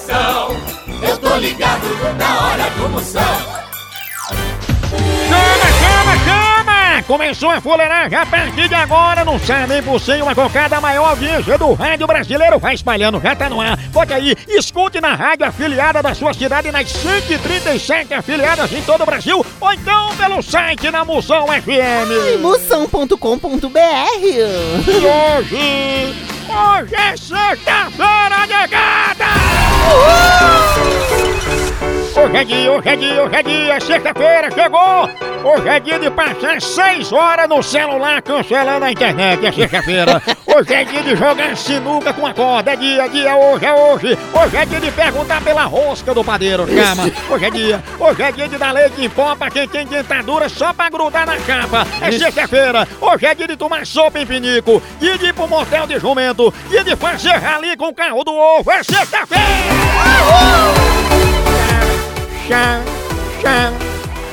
coração. Eu tô ligado na hora do Moção. Chama, chama, chama! Começou a fuleiragem a partir de agora no Sabe por Cem, uma cocada maior audiência do rádio brasileiro. Vai espalhando, já tá no ar. Pode aí, escute na rádio afiliada da sua cidade nas 137 afiliadas em todo o Brasil ou então pelo site na Moção FM. Moção.com.br E hoje, hoje é sexta-feira negada! Hoje é dia, hoje é dia, hoje é dia, sexta-feira chegou! Hoje é dia de passar seis horas no celular cancelando a internet, é sexta-feira. Hoje é dia de jogar sinuca com a corda, é dia, dia, hoje é hoje. Hoje é dia de perguntar pela rosca do padeiro, chama. Hoje é dia, hoje é dia de dar leite em pó pra quem tem dentadura só pra grudar na capa. É sexta-feira, hoje é dia de tomar sopa em pinico, dia de ir pro motel de jumento, dia de fazer rali com o carro do ovo, é sexta-feira! Chá, chá,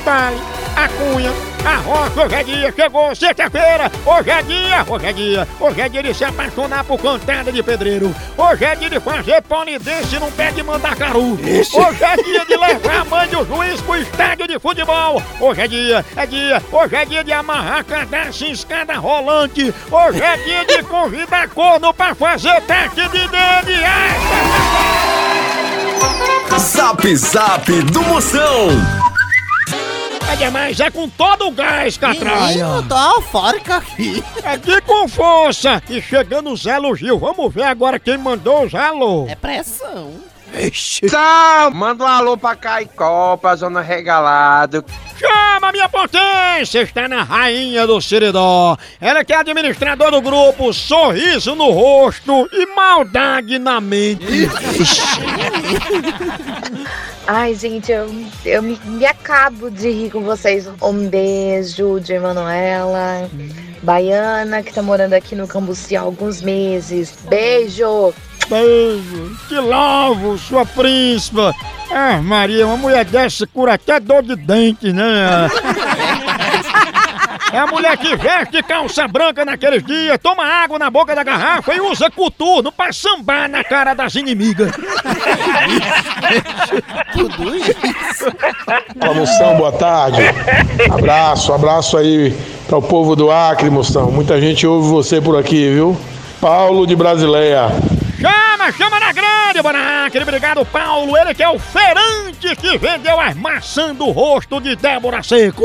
pai, a cunha, a rocha, hoje é dia, chegou sexta-feira, hoje é dia, hoje é dia, hoje é dia de se apaixonar por cantada de pedreiro, hoje é dia de fazer polidense num pé de mandacaru, hoje é dia de levar a mãe do juiz pro estádio de futebol, hoje é dia, é dia, hoje é dia de amarrar cadastro em escada rolante, hoje é dia de convidar corno pra fazer teste de DNA. Zap Zap do Moção. É demais, é com todo o gás, catraia. Menino, tô eufórica aqui. É de com força. E chegando o Zé Lugil, vamos ver agora quem mandou os alô. É pressão. Sal, manda um alô pra Caicó, pra Zona Regalado. Chama minha potência, está na rainha do Siridó. Ela que é administradora do grupo Sorriso no Rosto e Maldade na Mente. Ai, gente, eu, eu me, me acabo de rir com vocês. Um beijo de Emanuela, baiana, que tá morando aqui no Cambuci há alguns meses. Beijo! Beijo, te louvo, sua príncipa. Ah, Maria, uma mulher dessa cura até dor de dente, né? É a mulher que veste calça branca naqueles dias, toma água na boca da garrafa e usa coturno pra sambar na cara das inimigas. Tudo isso. Fala, Moção, boa tarde. Abraço, abraço aí para o povo do Acre, Moção. Muita gente ouve você por aqui, viu? Paulo de Brasileia. Chama, chama na grande, Bonacre. Obrigado, Paulo. Ele que é o feirante que vendeu as maçãs do rosto de Débora Seco.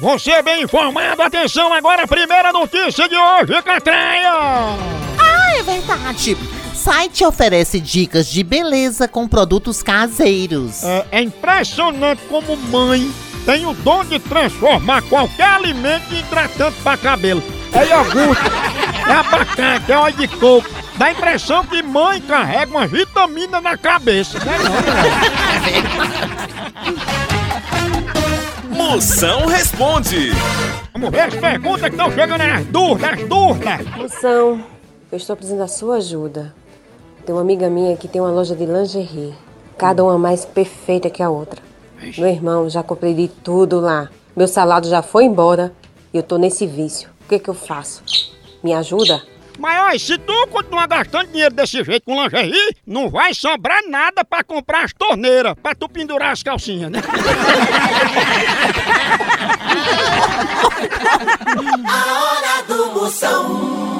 Você bem informado, atenção agora, primeira notícia de hoje, Catraia! Ah, é verdade. site oferece dicas de beleza com produtos caseiros. É, é impressionante como mãe tem o dom de transformar qualquer alimento em hidratante para cabelo. É iogurte, é abacate, é óleo de coco. Dá a impressão que mãe carrega uma vitamina na cabeça, né? Moção responde. Vamos ver as perguntas que estão chegando nas dúvidas, as dúvidas. Moção, eu estou precisando da sua ajuda. Tem uma amiga minha que tem uma loja de lingerie. Cada uma mais perfeita que a outra. Meu irmão, já comprei de tudo lá. Meu salário já foi embora e eu tô nesse vício. O que que eu faço? Me ajuda? Mas olha, se tu continuar gastando dinheiro desse jeito com lingerie, não vai sobrar nada pra comprar as torneiras, pra tu pendurar as calcinhas, né? A hora do Moção.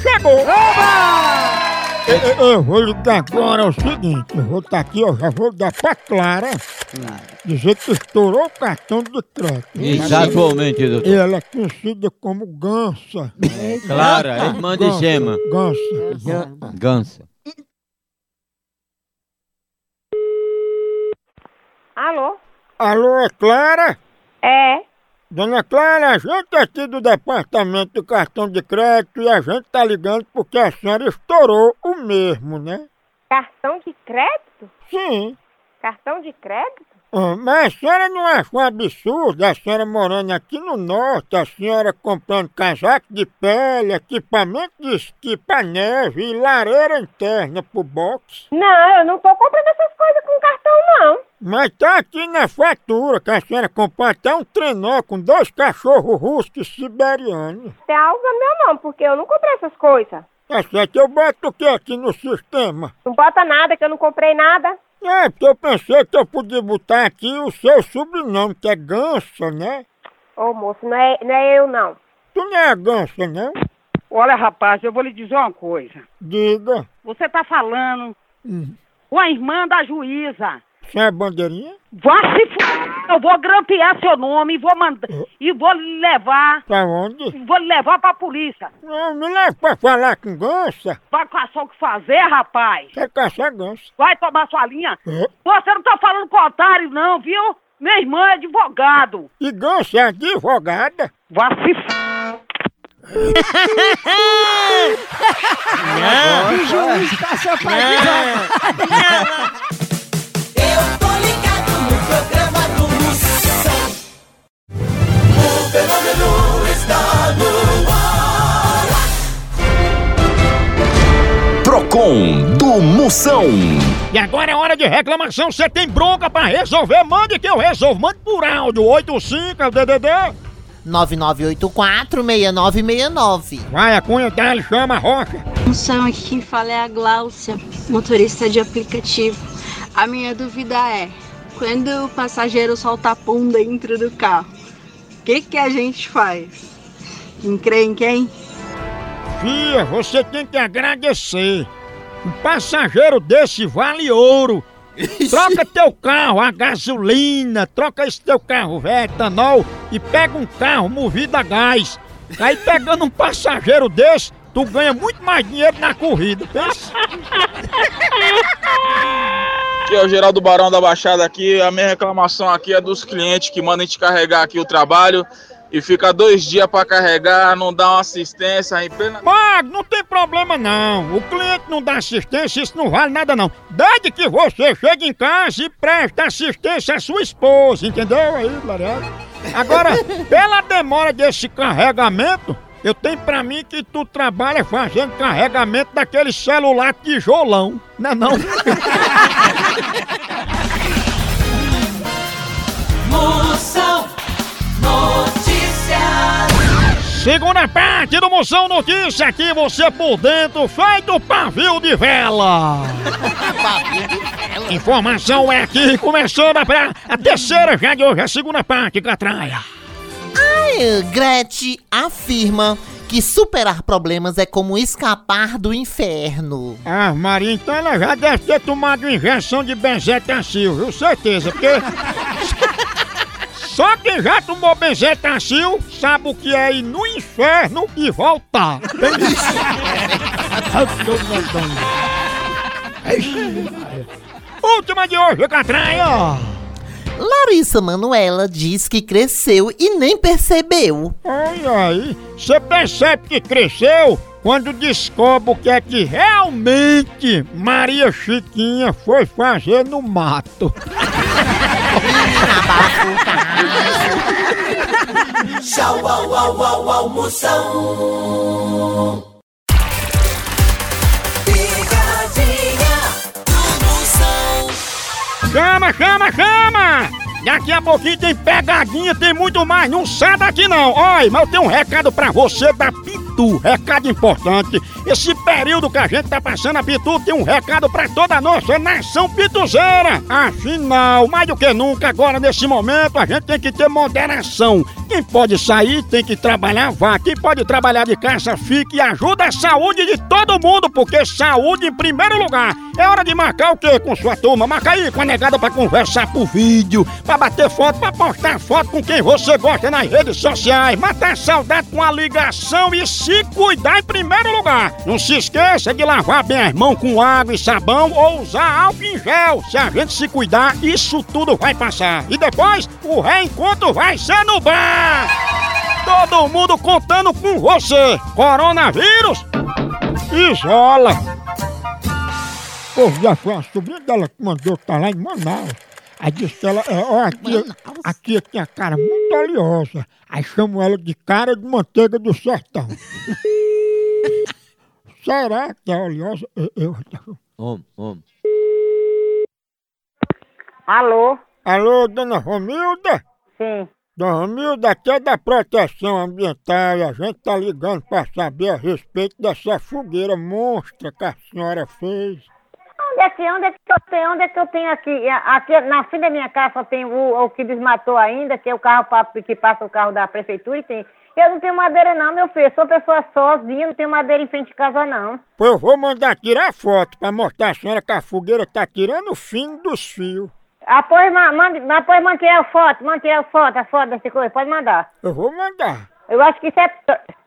chegou! Eu, eu- eu vou ligar agora é o seguinte, eu vou estar aqui, ó, já vou dar pra Clara dizer que estourou o cartão de crédito. Exatamente, E doutor. ela é conhecida como Gansa. Clara, irmã de Gema. Gansa. Gansa. Alô? Alô, é Clara? É? Dona Clara, a gente é aqui do departamento do cartão de crédito e a gente tá ligando porque a senhora estourou o mesmo, né? Cartão de crédito? Sim. Cartão de crédito? Ah, Mas a senhora não acha um absurdo a senhora morando aqui no norte, a senhora comprando casaco de pele, equipamento de esqui pra neve e lareira interna pro box? Não, eu não tô comprando essas coisas com cartão, não. Mas tá aqui na fatura que a senhora comprou até um trenó com dois cachorros russos siberianos. Tem algo meu não, porque eu não comprei essas coisas. Tá certo, eu boto o que aqui no sistema? Não bota nada, que eu não comprei nada. É, porque eu pensei que eu podia botar aqui o seu sobrenome, que é Gansa, né? Ô, moço, não é, não é eu, não. Tu não é Gansa, não? Olha, rapaz, eu vou lhe dizer uma coisa. Diga. Você tá falando Hum. com a irmã da juíza. Sem a bandeirinha? Vá se f... Eu vou grampear seu nome e vou mandar. E vou lhe levar. Pra onde? Vou lhe levar pra polícia. Não, me leva pra falar com Gansa. Vai caçar o que fazer, rapaz. Quer caçar Gansa. Vai tomar sua linha. É. Você não tá falando com otário, não, viu? Minha irmã é advogado. E Gansa é advogada? Vá se f... Eu fenômeno está no ar. Procon do Moção. E agora é hora de reclamação. Você tem bronca pra resolver? Mande que eu resolvo. Mande por áudio. 85 é o DDD. 9984-6969. Vai, a cunha dele, chama a rocha. Moção, aqui quem fala é a Gláucia, motorista de aplicativo. A minha dúvida é, quando o passageiro solta pum dentro do carro, que, que a gente faz? Quem crê em quem? Fia, você tem que agradecer. Um passageiro desse vale ouro. Troca teu carro a gasolina, troca esse teu carro velho, etanol e pega um carro movido a gás. Aí pegando um passageiro desse, tu ganha muito mais dinheiro na corrida. Aqui é o Geraldo Barão da Baixada aqui. A minha reclamação aqui é dos clientes que mandam a gente carregar aqui o trabalho e fica dois dias para carregar, não dá uma assistência em plena. Mas não tem problema não. O cliente não dá assistência, isso não vale nada não. Desde que você chegue em casa e preste assistência à sua esposa, entendeu aí, Lariado? Agora, pela demora desse carregamento, eu tenho pra mim que tu trabalha fazendo carregamento daquele celular tijolão, não é não? Moção Notícias. Segunda parte do Moção Notícia aqui, você por dentro, feito pavio de vela. Informação é aqui, começando pra a terceira já de hoje, a segunda parte, Catraia. Gretchen afirma que superar problemas é como escapar do inferno. Ah, Maria, então ela já deve ter tomado injeção de benzetacil, viu? Certeza, porque... Só quem já tomou benzetacil sabe o que é ir no inferno e voltar. Última de hoje, Catraia. Larissa Manuela diz que cresceu e nem percebeu. Ai, ai, você percebe que cresceu quando descobre o que é que realmente Maria Chiquinha foi fazer no mato. Tchau, au, au, au, almoção. Chama, chama, chama! Daqui a pouquinho tem pegadinha, tem muito mais. Não sai daqui não. Olha, mas eu tenho um recado pra você da Pitu. Recado importante. Esse período que a gente tá passando, a Pitu tem um recado pra toda a nossa nação pituzeira. Afinal, mais do que nunca, agora nesse momento, a gente tem que ter moderação. Quem pode sair tem que trabalhar, vá. Quem pode trabalhar de casa, fique e ajuda a saúde de todo mundo, porque saúde em primeiro lugar. É hora de marcar o quê com sua turma? Marca aí com a negada pra conversar por vídeo, pra bater foto, pra postar foto com quem você gosta nas redes sociais, matar saudade com a ligação e se cuidar em primeiro lugar. Não se esqueça de lavar bem as mãos com água e sabão ou usar álcool em gel. Se a gente se cuidar, isso tudo vai passar. E depois, o reencontro vai ser no bar. Todo mundo contando com você. Coronavírus, isola. Pô, já foi a sobrinha dela que mandou tá lá em Manaus. Aí disse que ela, é, ó, aqui, aqui tem a cara muito oleosa. Aí chamam ela de cara de manteiga do sertão. Será que é oleosa? Eu, eu- Homem, homem. Alô? Alô, dona Romilda? Sim. Dona Romilda, aqui é da proteção ambiental a gente tá ligando pra saber a respeito dessa fogueira monstra que a senhora fez. Onde é que, onde é que eu tenho? Onde é que eu tenho aqui? Aqui na frente da minha casa só tem o, o que desmatou ainda, que é o carro que passa o carro da prefeitura e tem. Eu não tenho madeira não, meu filho. Eu sou pessoa sozinha, não tenho madeira em frente de casa não. Pô, eu vou mandar tirar foto pra mostrar a senhora que a fogueira tá tirando o fim dos fios. Ah, pois, ma- mande, mas pois mande tirar a foto, mande tirar a foto, a foto dessa coisa, pode mandar. Eu vou mandar. Eu acho que isso é...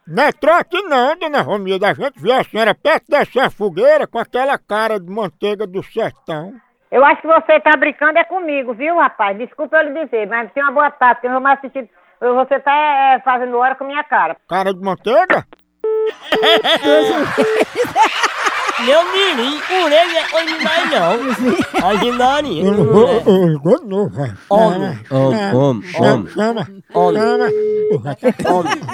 Não é trote não, dona Romilda. A gente viu a senhora perto dessa fogueira com aquela cara de manteiga do sertão. Eu acho que você tá brincando é comigo, viu, rapaz? Desculpa eu lhe dizer, mas tenha uma boa tarde, porque eu não vou mais assistir... Você tá é, fazendo hora com minha cara. Cara de manteiga? Meu menino, orelha. Original Eu não novo, vai. Homem. Homem, chama, homem. chama, Homem. tá-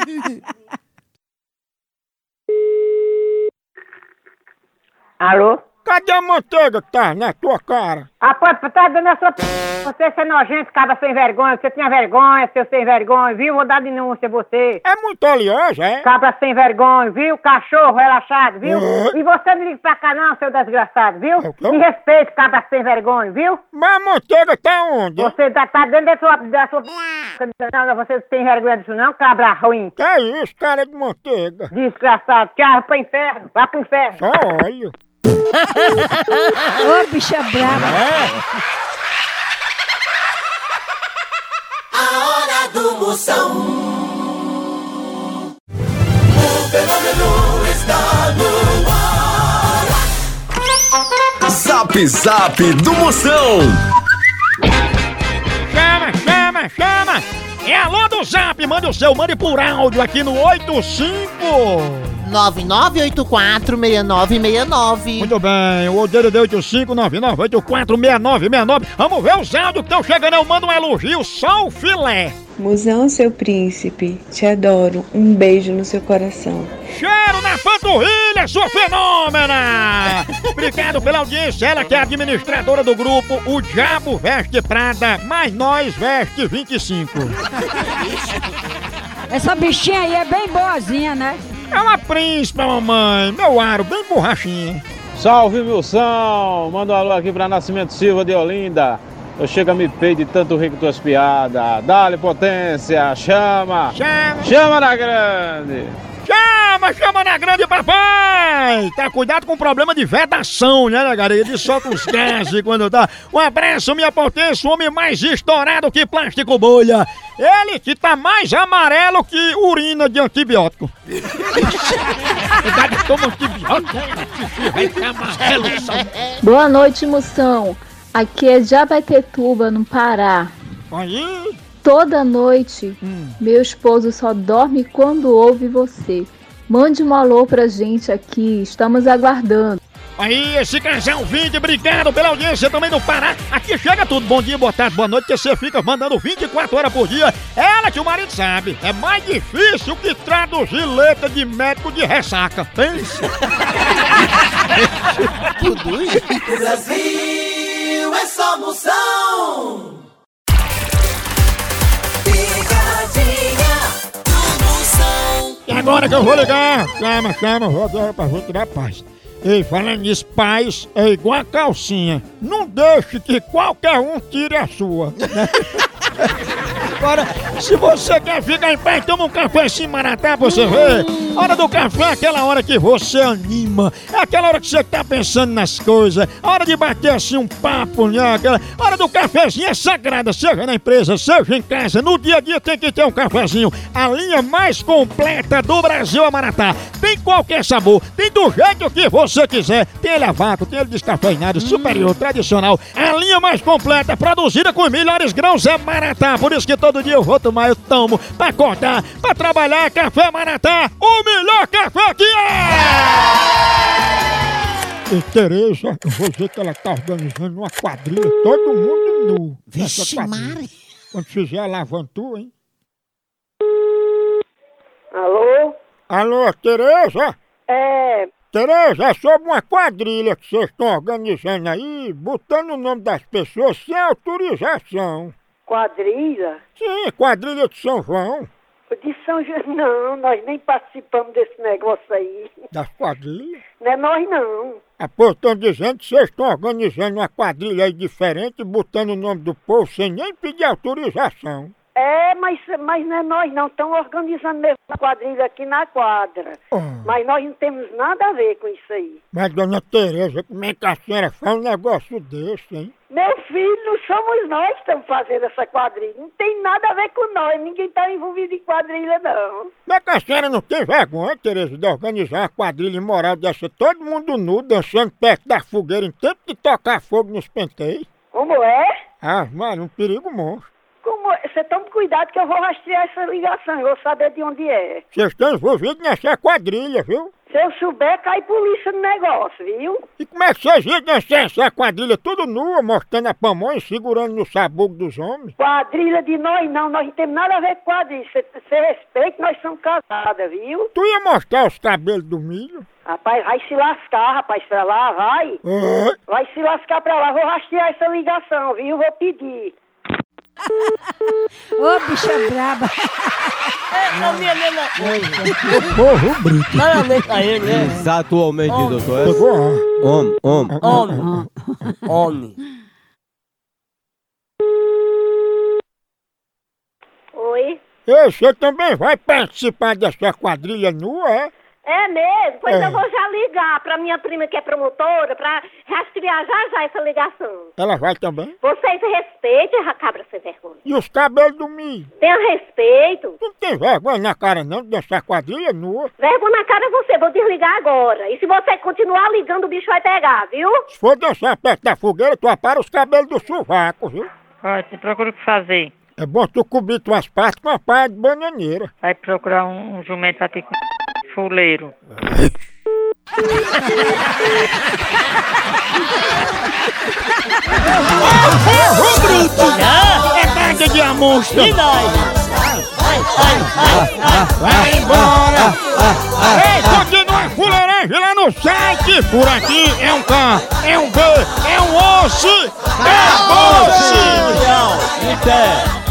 Alô? Cadê a manteiga que tá na tua cara? Rapaz, tá dando a sua... p- Você ser nojento, cara sem vergonha. Você tinha vergonha, seu sem vergonha, viu? Vou dar denúncia a você. É muito oleosa, é? Cabra sem vergonha, viu? Cachorro relaxado, viu? É. E você não liga pra cá não, seu desgraçado, viu? É o quê? Me respeite, cabra sem vergonha, viu? Mas a manteiga tá onde? Você tá, tá dentro da sua... Da sua... Não, você não tem vergonha disso não, cabra ruim. Que é isso, cara de manteiga? Desgraçado, tchau, pro inferno, vá pro inferno. Só óleo. Ô, bicha brava. A hora do Moção. O fenômeno está no ar. Zap Zap do Moção. Chama, chama, chama! É alô do Zap, manda o seu, mande por áudio aqui no 85. 99846969. Muito bem, o Odeiro de 8599846969. Vamos ver os áudios que estão chegando. Eu mando um elogio, só o filé. Musão, seu príncipe, te adoro. Um beijo no seu coração. Cheiro na panturrilha, sua fenômena! Obrigado pela audiência, ela que é administradora do grupo O Diabo Veste Prada, mas nós veste 25. Essa bichinha aí é bem boazinha, né? É uma príncipe, mamãe. Meu aro, bem borrachinha. Salve, Wilson! Manda um alô aqui pra Nascimento Silva de Olinda. Eu chego a me pei de tanto rir com tuas piadas. Dá-lhe potência, chama! Chama! Chama na grande! Chama, chama na grande papai! Tá cuidado com o problema de vedação, né, galera? Ele solta os gases quando tá. Um abraço, minha potência, o homem mais estourado que plástico bolha. Ele que tá mais amarelo que urina de antibiótico. Cuidado, toma antibiótico, né? vai ficar amarelo. Boa noite, moção. Aqui é Jabatetuba, no Pará. Aí, Toda noite, meu esposo só dorme quando ouve você. Mande um alô pra gente aqui, estamos aguardando. aí, esse casal vinde, obrigado pela audiência também do Pará. Aqui chega tudo, bom dia, boa tarde, boa noite, que você fica mandando 24 horas por dia. Ela que o marido sabe, é mais difícil que traduzir letra de médico de ressaca. Pensa. Tudo isso? O Brasil é só moção. Picadinha E agora que eu vou ligar, chama, chama, vou pra gente dar paz. Ei, falando nisso, paz é igual a calcinha. Não deixe que qualquer um tire a sua. né? Agora, se você quer ficar em paz, toma um café assim, Maratá, você ver. Hora do café é aquela hora que você anima. É aquela hora que você tá pensando nas coisas. Hora de bater assim um papo, né? Aquela hora do cafezinho é sagrada, seja na empresa, seja em casa. No dia a dia tem que ter um cafezinho. A linha mais completa do Brasil é Maratá. Tem qualquer sabor, tem do jeito que você quiser. Tem ele a vácuo, tem ele descafeinado, superior, tradicional. A linha mais completa, produzida com os melhores grãos é Maratá. Por isso que todo dia eu vou tomar, eu tomo. Pra acordar, pra trabalhar, café Maratá. O melhor café que é! E Tereza, eu vou dizer que ela tá organizando uma quadrilha, todo mundo nu. Vixe. Mari. Quando fizer a lavantua, hein? Alô? Alô, Tereza? É, Tereza, é sobre uma quadrilha que vocês estão organizando aí, botando o nome das pessoas sem autorização. Quadrilha? Sim, quadrilha de São João, De São João, não, nós nem participamos desse negócio aí. das quadrilhas. Não é nós não. Ah, pô, estão dizendo que vocês estão organizando uma quadrilha aí diferente, botando o nome do povo sem nem pedir autorização. É, mas, mas não é nós não, estamos organizando mesmo a quadrilha aqui na quadra. Mas nós não temos nada a ver com isso aí. Mas, dona Tereza, como é que a senhora faz um negócio desse, hein? Meu filho, não somos nós que estamos fazendo essa quadrilha. Não tem nada a ver com nós, ninguém está envolvido em quadrilha não. Como é que a senhora não tem vergonha, Tereza, de organizar uma quadrilha imoral dessa, todo mundo nu, dançando perto da fogueira, em tempo de tocar fogo nos penteios? Como é? Ah, mano, um perigo monstro. Você toma cuidado que eu vou rastrear essa ligação, eu vou saber de onde é. Vocês estão envolvidos nessa quadrilha, viu? Se eu souber, cai polícia no negócio, viu? E como é que vocês iam dançar essa quadrilha tudo nua, mostrando a pamonha, segurando no sabugo dos homens? Quadrilha de nós não, nós não temos nada a ver com quadrilha. Você respeita, nós somos casadas, viu? Tu ia mostrar os cabelos do milho? Rapaz, vai se lascar, rapaz, pra lá, vai. Oi? Vai se lascar pra lá, vou rastrear essa ligação, viu? Vou pedir. Ô, bicha braba. Não, minha, não. Porro brito. Parabéns a ele, né? Exatamente, Homem. doutor. Ó. Homem, homem. Homem. Homem. Oi? Ei, você também vai participar dessa quadrilha nua, é? É mesmo? Pois É. eu vou já ligar pra minha prima que é promotora pra rastrear já já essa ligação. Ela vai também? Vocês respeitem, a cabra sem vergonha. E os cabelos do milho? Tenha respeito. Tu não tem vergonha na cara não de dançar quadrilha nua? Vergonha na cara é você, vou desligar agora. E se você continuar ligando, o bicho vai pegar, viu? Se for dançar perto da fogueira, tu apara os cabelos do sovaco, viu? Olha, você procura o que fazer. É bom tu cobrir tuas partes com a palha de bananeira. Vai procurar um, um jumento aqui com fuleiro. Porro bruto! É tarde de amostra! E nós? Vai embora! Ei, continua a fuleiragem lá no site! Por aqui é um K, é um B, é um osso! É osso! Até.